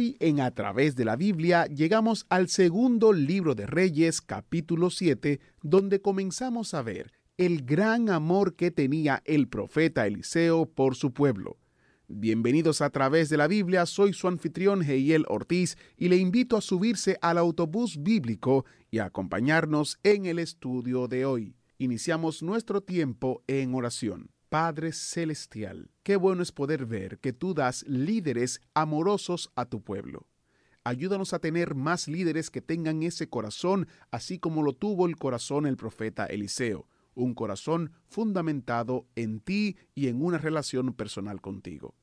Hoy en A través de la Biblia llegamos al segundo libro de Reyes, capítulo 7, donde comenzamos a ver el gran amor que tenía el profeta Eliseo por su pueblo. Bienvenidos a través de la Biblia, soy su anfitrión Heiel Ortiz y le invito a subirse al autobús bíblico y a acompañarnos en el estudio de hoy. Iniciamos nuestro tiempo en oración. Padre Celestial, qué bueno es poder ver que tú das líderes amorosos a tu pueblo. Ayúdanos a tener más líderes que tengan ese corazón, así como lo tuvo el corazón el profeta Eliseo, un corazón fundamentado en ti y en una relación personal contigo.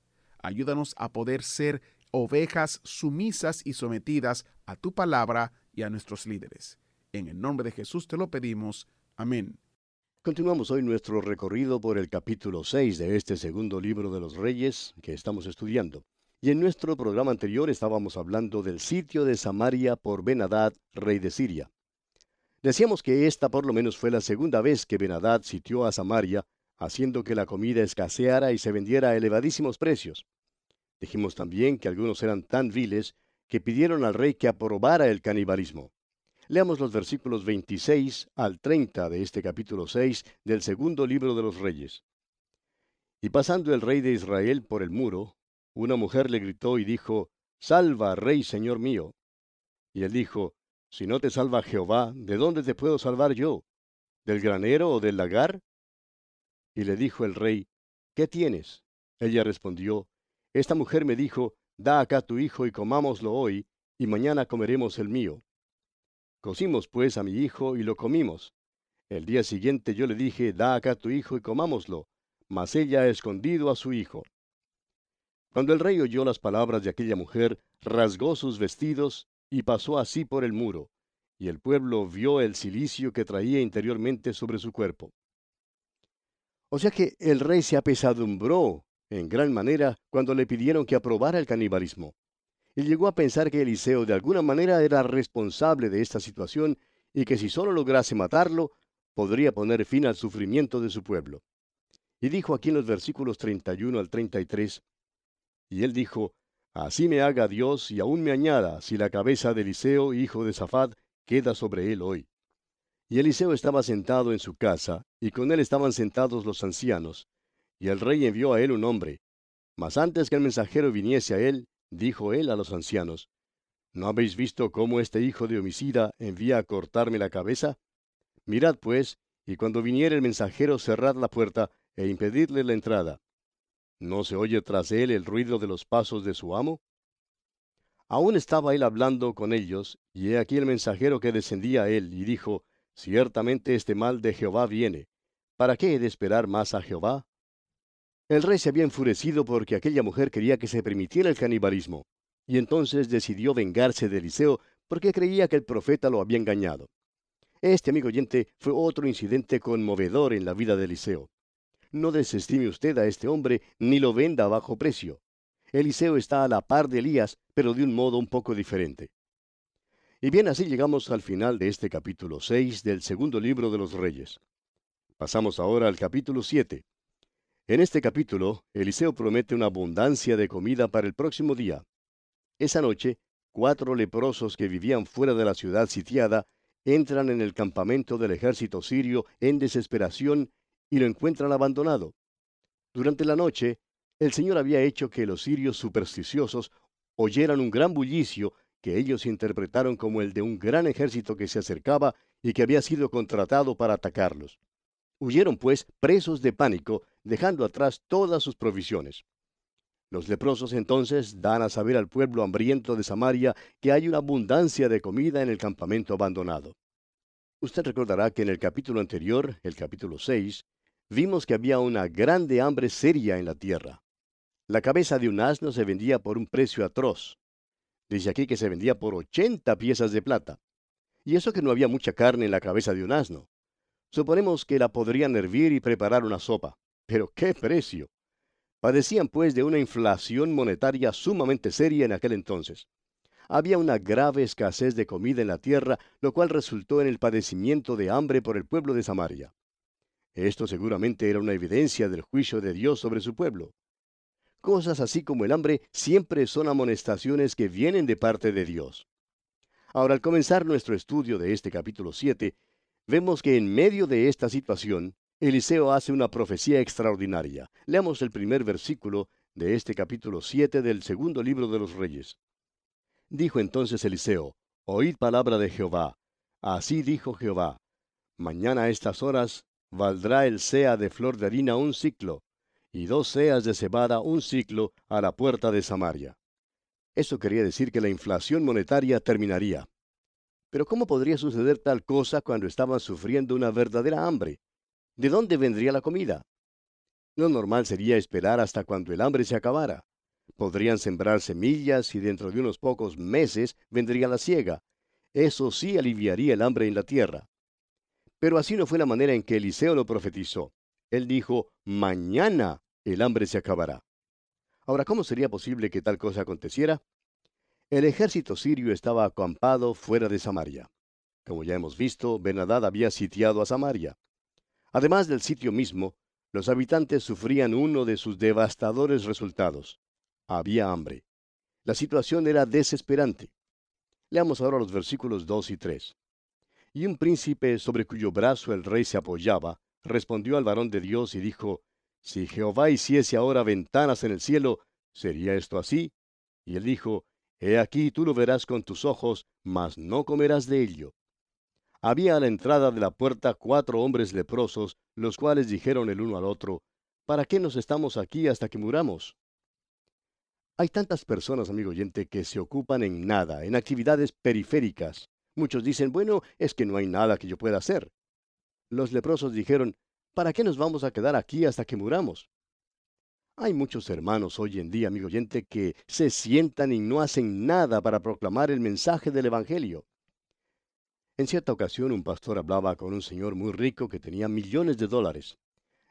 Ayúdanos a poder ser ovejas sumisas y sometidas a tu palabra y a nuestros líderes. En el nombre de Jesús te lo pedimos. Amén. Continuamos hoy nuestro recorrido por el capítulo 6 de este segundo libro de los Reyes que estamos estudiando. Y en nuestro programa anterior estábamos hablando del sitio de Samaria por Benadad, rey de Siria. Decíamos que esta por lo menos fue la segunda vez que Benadad sitió a Samaria, haciendo que la comida escaseara y se vendiera a elevadísimos precios. Dijimos también que algunos eran tan viles que pidieron al rey que aprobara el canibalismo. Leamos los versículos 26 al 30 de este capítulo 6 del segundo libro de los Reyes. Y pasando el rey de Israel por el muro, una mujer le gritó y dijo, Salva, rey, señor mío. Y él dijo, Si no te salva Jehová, ¿de dónde te puedo salvar yo? ¿Del granero o del lagar? Y le dijo el rey, ¿qué tienes? Ella respondió, Esta mujer me dijo, Da acá tu hijo y comámoslo hoy, y mañana comeremos el mío. Cocimos pues a mi hijo y lo comimos. El día siguiente yo le dije, Da acá tu hijo y comámoslo, mas ella ha escondido a su hijo. Cuando el rey oyó las palabras de aquella mujer, rasgó sus vestidos y pasó así por el muro, y el pueblo vio el cilicio que traía interiormente sobre su cuerpo. O sea que el rey se apesadumbró en gran manera cuando le pidieron que aprobara el canibalismo. Y llegó a pensar que Eliseo de alguna manera era responsable de esta situación y que si solo lograse matarlo, podría poner fin al sufrimiento de su pueblo. Y dijo aquí en los versículos 31 al 33, y él dijo, Así me haga Dios y aún me añada si la cabeza de Eliseo, hijo de Safat, queda sobre él hoy. Y Eliseo estaba sentado en su casa, y con él estaban sentados los ancianos. Y el rey envió a él un hombre. Mas antes que el mensajero viniese a él, dijo él a los ancianos, ¿No habéis visto cómo este hijo de homicida envía a cortarme la cabeza? Mirad pues, y cuando viniere el mensajero cerrad la puerta e impedidle la entrada. ¿No se oye tras él el ruido de los pasos de su amo? Aún estaba él hablando con ellos, y he aquí el mensajero que descendía a él, y dijo, Ciertamente este mal de Jehová viene. ¿Para qué he de esperar más a Jehová? El rey se había enfurecido porque aquella mujer quería que se permitiera el canibalismo, y entonces decidió vengarse de Eliseo porque creía que el profeta lo había engañado. Este, amigo oyente, fue otro incidente conmovedor en la vida de Eliseo. No desestime usted a este hombre ni lo venda a bajo precio. Eliseo está a la par de Elías, pero de un modo un poco diferente. Y bien, así llegamos al final de este capítulo 6 del segundo libro de los Reyes. Pasamos ahora al capítulo 7. En este capítulo, Eliseo promete una abundancia de comida para el próximo día. Esa noche, cuatro leprosos que vivían fuera de la ciudad sitiada entran en el campamento del ejército sirio en desesperación y lo encuentran abandonado. Durante la noche, el Señor había hecho que los sirios supersticiosos oyeran un gran bullicio que ellos interpretaron como el de un gran ejército que se acercaba y que había sido contratado para atacarlos. Huyeron, pues, presos de pánico, dejando atrás todas sus provisiones. Los leprosos entonces dan a saber al pueblo hambriento de Samaria que hay una abundancia de comida en el campamento abandonado. Usted recordará que en el capítulo anterior, el capítulo 6, vimos que había una grande hambre seria en la tierra. La cabeza de un asno se vendía por un precio atroz. Dice aquí que se vendía por 80 piezas de plata. Y eso que no había mucha carne en la cabeza de un asno. Suponemos que la podrían hervir y preparar una sopa. Pero qué precio. Padecían pues de una inflación monetaria sumamente seria en aquel entonces. Había una grave escasez de comida en la tierra, lo cual resultó en el padecimiento de hambre por el pueblo de Samaria. Esto seguramente era una evidencia del juicio de Dios sobre su pueblo. Cosas así como el hambre siempre son amonestaciones que vienen de parte de Dios. Ahora, al comenzar nuestro estudio de este capítulo 7, vemos que en medio de esta situación, Eliseo hace una profecía extraordinaria. Leamos el primer versículo de este capítulo 7 del segundo libro de los Reyes. Dijo entonces Eliseo, Oíd palabra de Jehová. Así dijo Jehová, Mañana a estas horas valdrá el sea de flor de harina un ciclo, y dos seas de cebada un ciclo a la puerta de Samaria. Eso quería decir que la inflación monetaria terminaría. Pero ¿cómo podría suceder tal cosa cuando estaban sufriendo una verdadera hambre? ¿De dónde vendría la comida? Lo normal sería esperar hasta cuando el hambre se acabara. Podrían sembrar semillas y dentro de unos pocos meses vendría la siega. Eso sí aliviaría el hambre en la tierra. Pero así no fue la manera en que Eliseo lo profetizó. Él dijo, mañana el hambre se acabará. Ahora, ¿cómo sería posible que tal cosa aconteciera? El ejército sirio estaba acampado fuera de Samaria. Como ya hemos visto, Benadad había sitiado a Samaria. Además del sitio mismo, los habitantes sufrían uno de sus devastadores resultados. Había hambre. La situación era desesperante. Leamos ahora los versículos 2 y 3. Y un príncipe sobre cuyo brazo el rey se apoyaba, respondió al varón de Dios y dijo, Si Jehová hiciese ahora ventanas en el cielo, ¿sería esto así? Y él dijo, He aquí tú lo verás con tus ojos, mas no comerás de ello había a la entrada de la puerta cuatro hombres leprosos, los cuales dijeron el uno al otro, ¿Para qué nos estamos aquí hasta que muramos? Hay tantas personas, amigo oyente, que se ocupan en nada, en actividades periféricas. Muchos dicen, bueno, es que no hay nada que yo pueda hacer. Los leprosos dijeron, ¿para qué nos vamos a quedar aquí hasta que muramos? Hay muchos hermanos hoy en día, amigo oyente, que se sientan y no hacen nada para proclamar el mensaje del Evangelio. En cierta ocasión un pastor hablaba con un señor muy rico que tenía millones de dólares.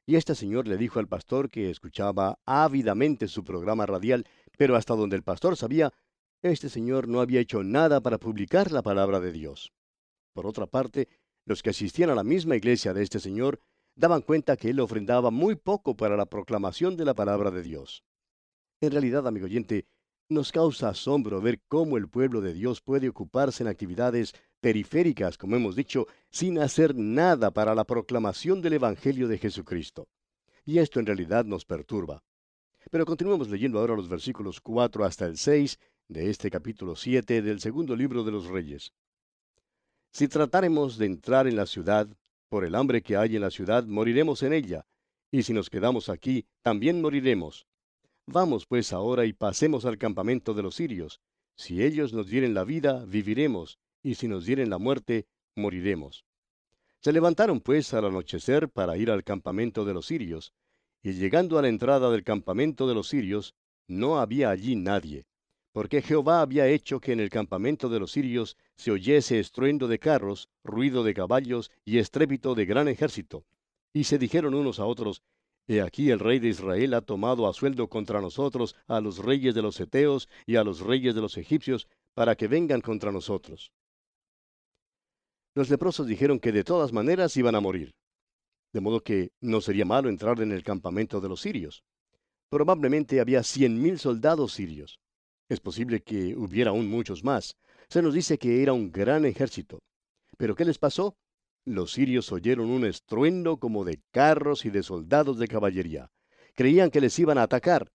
Y este señor le dijo al pastor que escuchaba ávidamente su programa radial, pero hasta donde el pastor sabía, este señor no había hecho nada para publicar la palabra de Dios. Por otra parte, los que asistían a la misma iglesia de este señor daban cuenta que él ofrendaba muy poco para la proclamación de la palabra de Dios. En realidad, amigo oyente, nos causa asombro ver cómo el pueblo de Dios puede ocuparse en actividades periféricas, como hemos dicho, sin hacer nada para la proclamación del Evangelio de Jesucristo. Y esto en realidad nos perturba. Pero continuemos leyendo ahora los versículos 4 hasta el 6 de este capítulo 7 del segundo libro de los Reyes. Si tratáremos de entrar en la ciudad, por el hambre que hay en la ciudad, moriremos en ella, y si nos quedamos aquí, también moriremos. Vamos pues ahora y pasemos al campamento de los sirios. Si ellos nos dieren la vida, viviremos, y si nos dieren la muerte, moriremos. Se levantaron pues al anochecer para ir al campamento de los sirios, y llegando a la entrada del campamento de los sirios, no había allí nadie, porque Jehová había hecho que en el campamento de los sirios se oyese estruendo de carros, ruido de caballos y estrépito de gran ejército. Y se dijeron unos a otros, He aquí el rey de Israel ha tomado a sueldo contra nosotros a los reyes de los Eteos y a los reyes de los egipcios, para que vengan contra nosotros. Los leprosos dijeron que de todas maneras iban a morir. De modo que no sería malo entrar en el campamento de los sirios. Probablemente había cien mil soldados sirios. Es posible que hubiera aún muchos más. Se nos dice que era un gran ejército. Pero ¿qué les pasó? Los sirios oyeron un estruendo como de carros y de soldados de caballería. Creían que les iban a atacar.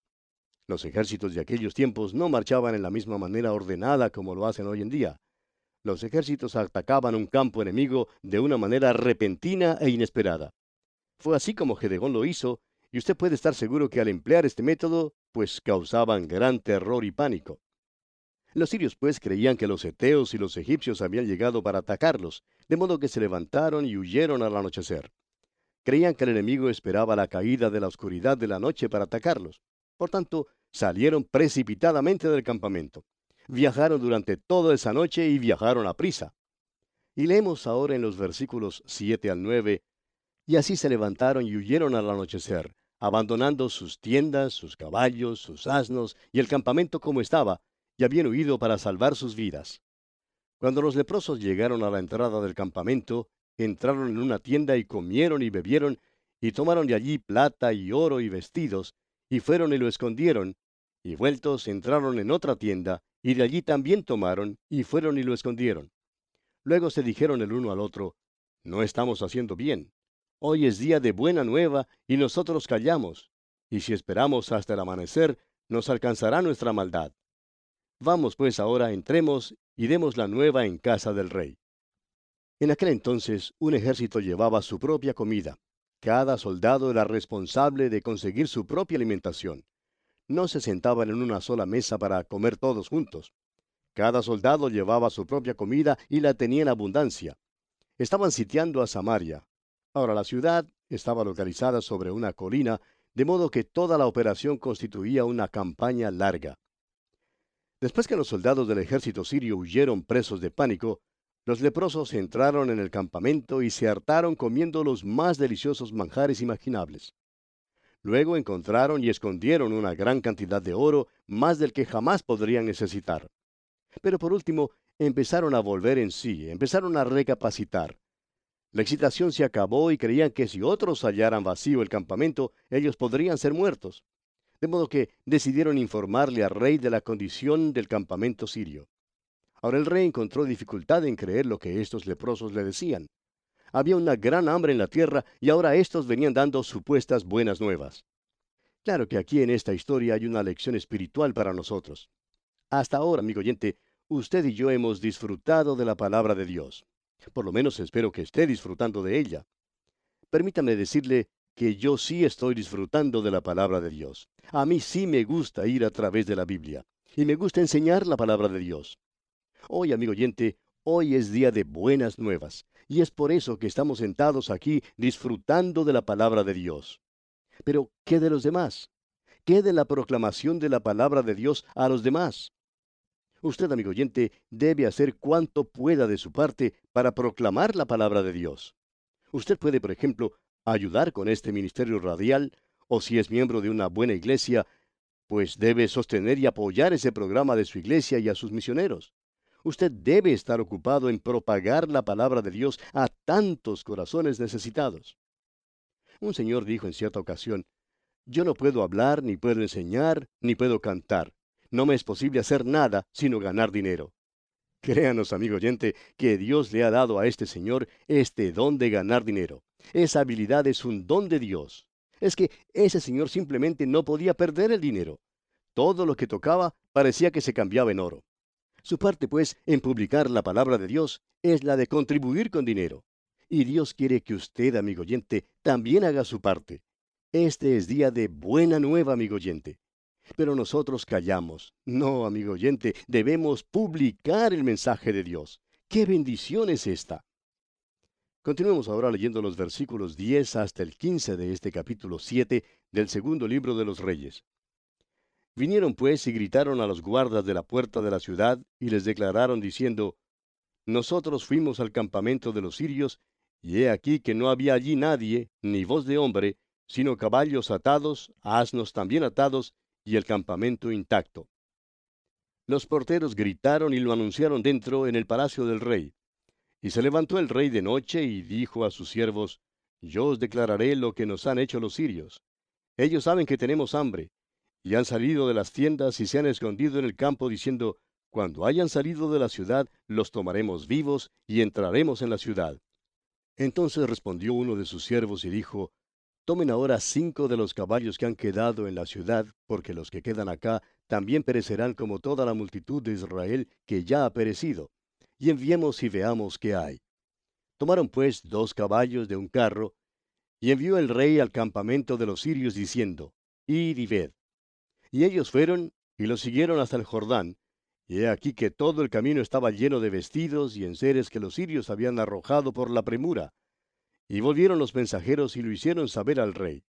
Los ejércitos de aquellos tiempos no marchaban en la misma manera ordenada como lo hacen hoy en día. Los ejércitos atacaban un campo enemigo de una manera repentina e inesperada. Fue así como Gedegón lo hizo, y usted puede estar seguro que al emplear este método, pues causaban gran terror y pánico. Los sirios pues creían que los eteos y los egipcios habían llegado para atacarlos, de modo que se levantaron y huyeron al anochecer. Creían que el enemigo esperaba la caída de la oscuridad de la noche para atacarlos. Por tanto, salieron precipitadamente del campamento. viajaron durante toda esa noche y viajaron a prisa. Y leemos ahora en los versículos 7 al 9, y así se levantaron y huyeron al anochecer, abandonando sus tiendas, sus caballos, sus asnos y el campamento como estaba, y habían huido para salvar sus vidas. Cuando los leprosos llegaron a la entrada del campamento, entraron en una tienda y comieron y bebieron, y tomaron de allí plata y oro y vestidos, y fueron y lo escondieron, y vueltos entraron en otra tienda, y de allí también tomaron, y fueron y lo escondieron. Luego se dijeron el uno al otro, No estamos haciendo bien. Hoy es día de buena nueva, y nosotros callamos, y si esperamos hasta el amanecer, nos alcanzará nuestra maldad. Vamos pues ahora, entremos y demos la nueva en casa del rey. En aquel entonces un ejército llevaba su propia comida. Cada soldado era responsable de conseguir su propia alimentación. No se sentaban en una sola mesa para comer todos juntos. Cada soldado llevaba su propia comida y la tenía en abundancia. Estaban sitiando a Samaria. Ahora la ciudad estaba localizada sobre una colina, de modo que toda la operación constituía una campaña larga. Después que los soldados del ejército sirio huyeron presos de pánico, los leprosos entraron en el campamento y se hartaron comiendo los más deliciosos manjares imaginables. Luego encontraron y escondieron una gran cantidad de oro, más del que jamás podrían necesitar. Pero por último, empezaron a volver en sí, empezaron a recapacitar. La excitación se acabó y creían que si otros hallaran vacío el campamento, ellos podrían ser muertos. De modo que decidieron informarle al rey de la condición del campamento sirio. Ahora el rey encontró dificultad en creer lo que estos leprosos le decían. Había una gran hambre en la tierra y ahora estos venían dando supuestas buenas nuevas. Claro que aquí en esta historia hay una lección espiritual para nosotros. Hasta ahora, amigo oyente, usted y yo hemos disfrutado de la palabra de Dios. Por lo menos espero que esté disfrutando de ella. Permítame decirle que yo sí estoy disfrutando de la palabra de Dios. A mí sí me gusta ir a través de la Biblia. Y me gusta enseñar la palabra de Dios. Hoy, amigo oyente, hoy es día de buenas nuevas, y es por eso que estamos sentados aquí disfrutando de la palabra de Dios. Pero, ¿qué de los demás? ¿Qué de la proclamación de la palabra de Dios a los demás? Usted, amigo oyente, debe hacer cuanto pueda de su parte para proclamar la palabra de Dios. Usted puede, por ejemplo, ayudar con este ministerio radial, o si es miembro de una buena iglesia, pues debe sostener y apoyar ese programa de su iglesia y a sus misioneros. Usted debe estar ocupado en propagar la palabra de Dios a tantos corazones necesitados. Un señor dijo en cierta ocasión, yo no puedo hablar, ni puedo enseñar, ni puedo cantar. No me es posible hacer nada sino ganar dinero. Créanos, amigo oyente, que Dios le ha dado a este señor este don de ganar dinero. Esa habilidad es un don de Dios. Es que ese señor simplemente no podía perder el dinero. Todo lo que tocaba parecía que se cambiaba en oro. Su parte, pues, en publicar la palabra de Dios es la de contribuir con dinero. Y Dios quiere que usted, amigo oyente, también haga su parte. Este es día de buena nueva, amigo oyente. Pero nosotros callamos. No, amigo oyente, debemos publicar el mensaje de Dios. ¡Qué bendición es esta! Continuemos ahora leyendo los versículos 10 hasta el 15 de este capítulo 7 del segundo libro de los Reyes. Vinieron pues y gritaron a los guardas de la puerta de la ciudad y les declararon diciendo, Nosotros fuimos al campamento de los sirios, y he aquí que no había allí nadie, ni voz de hombre, sino caballos atados, asnos también atados, y el campamento intacto. Los porteros gritaron y lo anunciaron dentro en el palacio del rey. Y se levantó el rey de noche y dijo a sus siervos, Yo os declararé lo que nos han hecho los sirios. Ellos saben que tenemos hambre, y han salido de las tiendas y se han escondido en el campo diciendo, Cuando hayan salido de la ciudad, los tomaremos vivos y entraremos en la ciudad. Entonces respondió uno de sus siervos y dijo, Tomen ahora cinco de los caballos que han quedado en la ciudad, porque los que quedan acá también perecerán como toda la multitud de Israel que ya ha perecido, y enviemos y veamos qué hay. Tomaron pues dos caballos de un carro, y envió el rey al campamento de los sirios diciendo, Id y ved. Y ellos fueron y lo siguieron hasta el Jordán, y he aquí que todo el camino estaba lleno de vestidos y enseres que los sirios habían arrojado por la premura. Y volvieron los mensajeros y lo hicieron saber al rey.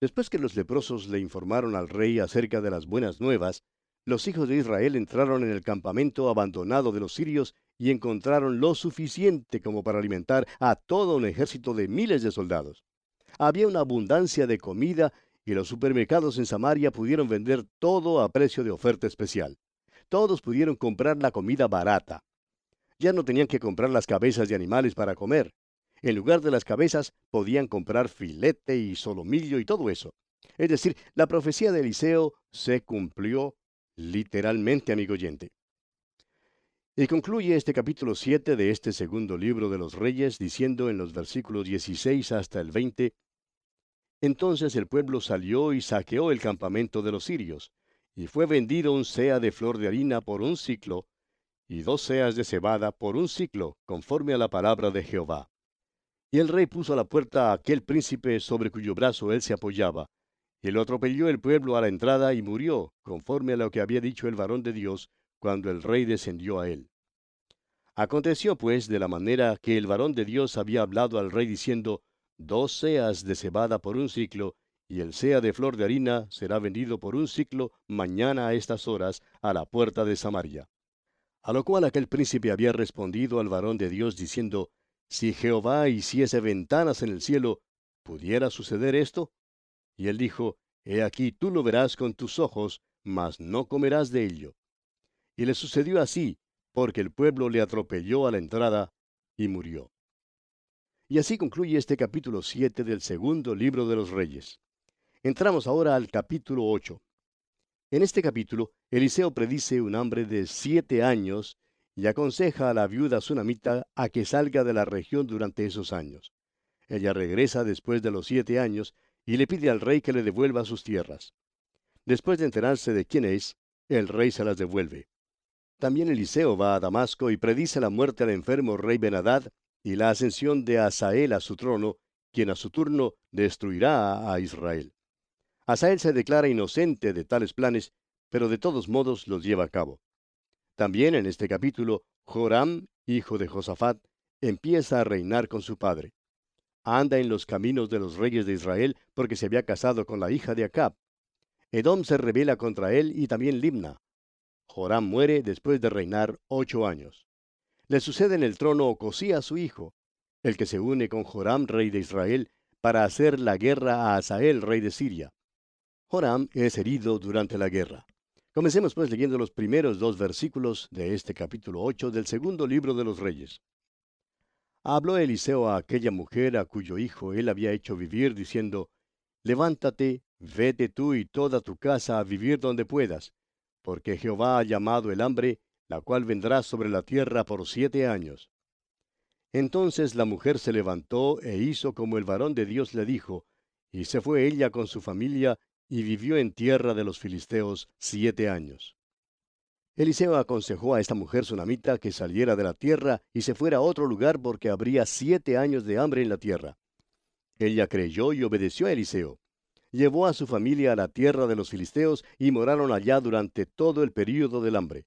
Después que los leprosos le informaron al rey acerca de las buenas nuevas, los hijos de Israel entraron en el campamento abandonado de los sirios y encontraron lo suficiente como para alimentar a todo un ejército de miles de soldados. Había una abundancia de comida y los supermercados en Samaria pudieron vender todo a precio de oferta especial. Todos pudieron comprar la comida barata. Ya no tenían que comprar las cabezas de animales para comer. En lugar de las cabezas podían comprar filete y solomillo y todo eso. Es decir, la profecía de Eliseo se cumplió literalmente, amigo oyente. Y concluye este capítulo 7 de este segundo libro de los Reyes diciendo en los versículos 16 hasta el 20, Entonces el pueblo salió y saqueó el campamento de los sirios, y fue vendido un sea de flor de harina por un ciclo, y dos seas de cebada por un ciclo, conforme a la palabra de Jehová. Y el rey puso a la puerta a aquel príncipe sobre cuyo brazo él se apoyaba, y lo atropelló el pueblo a la entrada y murió, conforme a lo que había dicho el varón de Dios, cuando el rey descendió a él. Aconteció pues de la manera que el varón de Dios había hablado al rey diciendo, Dos seas de cebada por un ciclo, y el sea de flor de harina será vendido por un ciclo mañana a estas horas a la puerta de Samaria. A lo cual aquel príncipe había respondido al varón de Dios diciendo, Si Jehová hiciese ventanas en el cielo, ¿pudiera suceder esto? Y él dijo, He aquí tú lo verás con tus ojos, mas no comerás de ello. Y le sucedió así, porque el pueblo le atropelló a la entrada y murió. Y así concluye este capítulo 7 del segundo libro de los Reyes. Entramos ahora al capítulo 8. En este capítulo, Eliseo predice un hambre de siete años y aconseja a la viuda sunamita a que salga de la región durante esos años. Ella regresa después de los siete años y le pide al rey que le devuelva sus tierras. Después de enterarse de quién es, el rey se las devuelve. También Eliseo va a Damasco y predice la muerte al enfermo rey Benadad y la ascensión de Asael a su trono, quien a su turno destruirá a Israel. Asael se declara inocente de tales planes, pero de todos modos los lleva a cabo. También en este capítulo, Joram, hijo de Josafat, empieza a reinar con su padre anda en los caminos de los reyes de Israel porque se había casado con la hija de Acab. Edom se rebela contra él y también Limna. Joram muere después de reinar ocho años. Le sucede en el trono Ocosías su hijo, el que se une con Joram, rey de Israel, para hacer la guerra a Asael, rey de Siria. Joram es herido durante la guerra. Comencemos pues leyendo los primeros dos versículos de este capítulo 8 del segundo libro de los Reyes. Habló Eliseo a aquella mujer a cuyo hijo él había hecho vivir, diciendo, Levántate, vete tú y toda tu casa a vivir donde puedas, porque Jehová ha llamado el hambre, la cual vendrá sobre la tierra por siete años. Entonces la mujer se levantó e hizo como el varón de Dios le dijo, y se fue ella con su familia y vivió en tierra de los filisteos siete años. Eliseo aconsejó a esta mujer sunamita que saliera de la tierra y se fuera a otro lugar porque habría siete años de hambre en la tierra. Ella creyó y obedeció a Eliseo. Llevó a su familia a la tierra de los filisteos y moraron allá durante todo el período del hambre.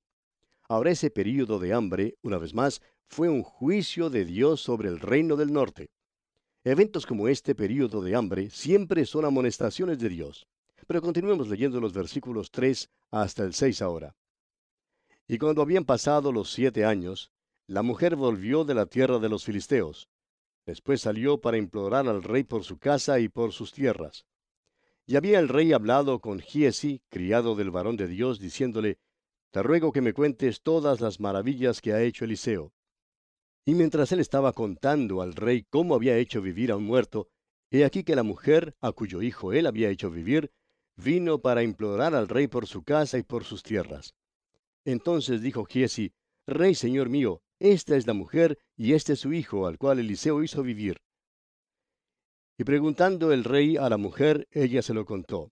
Ahora ese período de hambre, una vez más, fue un juicio de Dios sobre el reino del norte. Eventos como este período de hambre siempre son amonestaciones de Dios. Pero continuemos leyendo los versículos 3 hasta el 6 ahora. Y cuando habían pasado los siete años, la mujer volvió de la tierra de los filisteos. Después salió para implorar al rey por su casa y por sus tierras. Y había el rey hablado con Giesi, criado del varón de Dios, diciéndole, Te ruego que me cuentes todas las maravillas que ha hecho Eliseo. Y mientras él estaba contando al rey cómo había hecho vivir a un muerto, he aquí que la mujer, a cuyo hijo él había hecho vivir, vino para implorar al rey por su casa y por sus tierras. Entonces dijo Giesi, Rey señor mío, esta es la mujer y este es su hijo, al cual Eliseo hizo vivir. Y preguntando el rey a la mujer, ella se lo contó.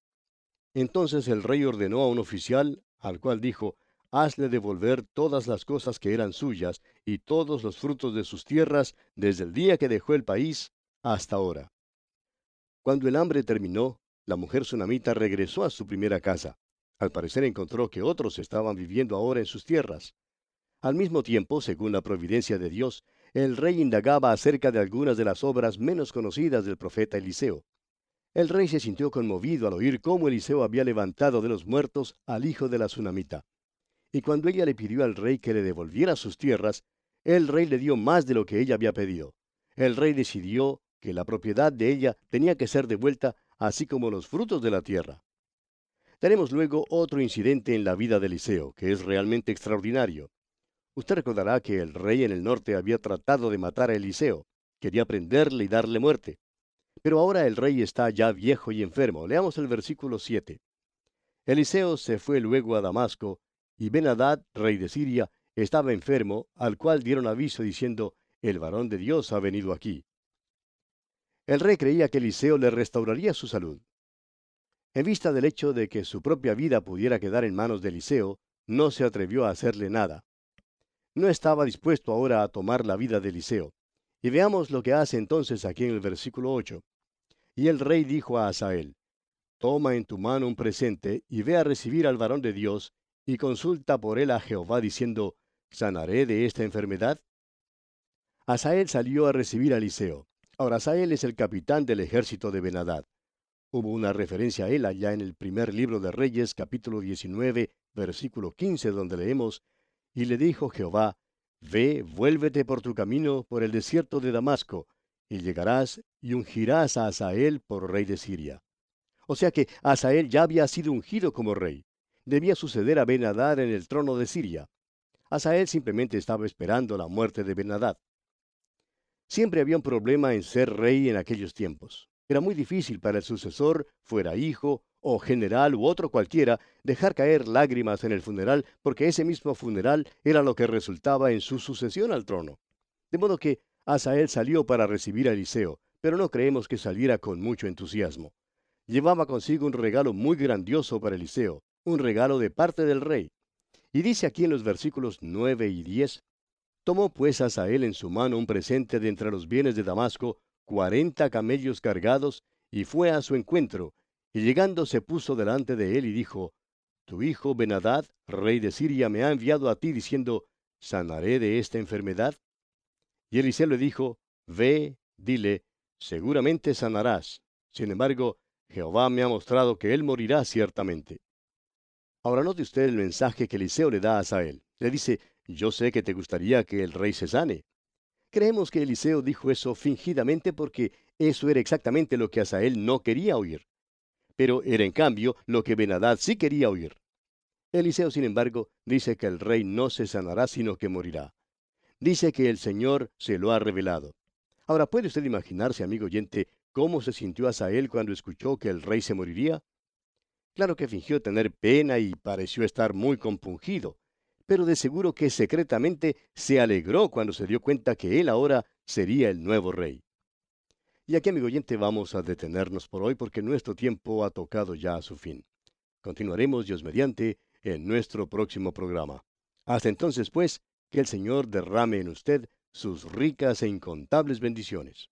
Entonces el rey ordenó a un oficial, al cual dijo, Hazle devolver todas las cosas que eran suyas y todos los frutos de sus tierras desde el día que dejó el país hasta ahora. Cuando el hambre terminó, la mujer sunamita regresó a su primera casa. Al parecer encontró que otros estaban viviendo ahora en sus tierras. Al mismo tiempo, según la providencia de Dios, el rey indagaba acerca de algunas de las obras menos conocidas del profeta Eliseo. El rey se sintió conmovido al oír cómo Eliseo había levantado de los muertos al hijo de la tsunamita. Y cuando ella le pidió al rey que le devolviera sus tierras, el rey le dio más de lo que ella había pedido. El rey decidió que la propiedad de ella tenía que ser devuelta, así como los frutos de la tierra. Tenemos luego otro incidente en la vida de Eliseo, que es realmente extraordinario. Usted recordará que el rey en el norte había tratado de matar a Eliseo, quería prenderle y darle muerte. Pero ahora el rey está ya viejo y enfermo. Leamos el versículo 7. Eliseo se fue luego a Damasco, y Ben-Hadad, rey de Siria, estaba enfermo, al cual dieron aviso diciendo, El varón de Dios ha venido aquí. El rey creía que Eliseo le restauraría su salud. En vista del hecho de que su propia vida pudiera quedar en manos de Eliseo, no se atrevió a hacerle nada. No estaba dispuesto ahora a tomar la vida de Eliseo. Y veamos lo que hace entonces aquí en el versículo 8. Y el rey dijo a Asael, Toma en tu mano un presente y ve a recibir al varón de Dios y consulta por él a Jehová diciendo, ¿sanaré de esta enfermedad? Asael salió a recibir a Eliseo. Ahora Asael es el capitán del ejército de Benadad. Hubo una referencia a él allá en el primer libro de Reyes, capítulo 19, versículo 15, donde leemos, Y le dijo Jehová, Ve, vuélvete por tu camino por el desierto de Damasco, y llegarás y ungirás a Asael por rey de Siria. O sea que Asael ya había sido ungido como rey. Debía suceder a Benadad en el trono de Siria. Asael simplemente estaba esperando la muerte de Benadad. Siempre había un problema en ser rey en aquellos tiempos. Era muy difícil para el sucesor, fuera hijo o general u otro cualquiera, dejar caer lágrimas en el funeral porque ese mismo funeral era lo que resultaba en su sucesión al trono. De modo que Asael salió para recibir a Eliseo, pero no creemos que saliera con mucho entusiasmo. Llevaba consigo un regalo muy grandioso para Eliseo, un regalo de parte del rey. Y dice aquí en los versículos 9 y 10, Tomó pues Asael en su mano un presente de entre los bienes de Damasco, cuarenta camellos cargados, y fue a su encuentro, y llegando se puso delante de él y dijo, Tu hijo Benadad, rey de Siria, me ha enviado a ti diciendo, ¿sanaré de esta enfermedad? Y Eliseo le dijo, Ve, dile, seguramente sanarás. Sin embargo, Jehová me ha mostrado que él morirá ciertamente. Ahora note usted el mensaje que Eliseo le da a Asael. Le dice, yo sé que te gustaría que el rey se sane. Creemos que Eliseo dijo eso fingidamente porque eso era exactamente lo que Asael no quería oír. Pero era en cambio lo que Benadad sí quería oír. Eliseo, sin embargo, dice que el rey no se sanará sino que morirá. Dice que el Señor se lo ha revelado. Ahora, ¿puede usted imaginarse, amigo oyente, cómo se sintió Asael cuando escuchó que el rey se moriría? Claro que fingió tener pena y pareció estar muy compungido pero de seguro que secretamente se alegró cuando se dio cuenta que él ahora sería el nuevo rey. Y aquí, amigo oyente, vamos a detenernos por hoy porque nuestro tiempo ha tocado ya a su fin. Continuaremos, Dios mediante, en nuestro próximo programa. Hasta entonces, pues, que el Señor derrame en usted sus ricas e incontables bendiciones.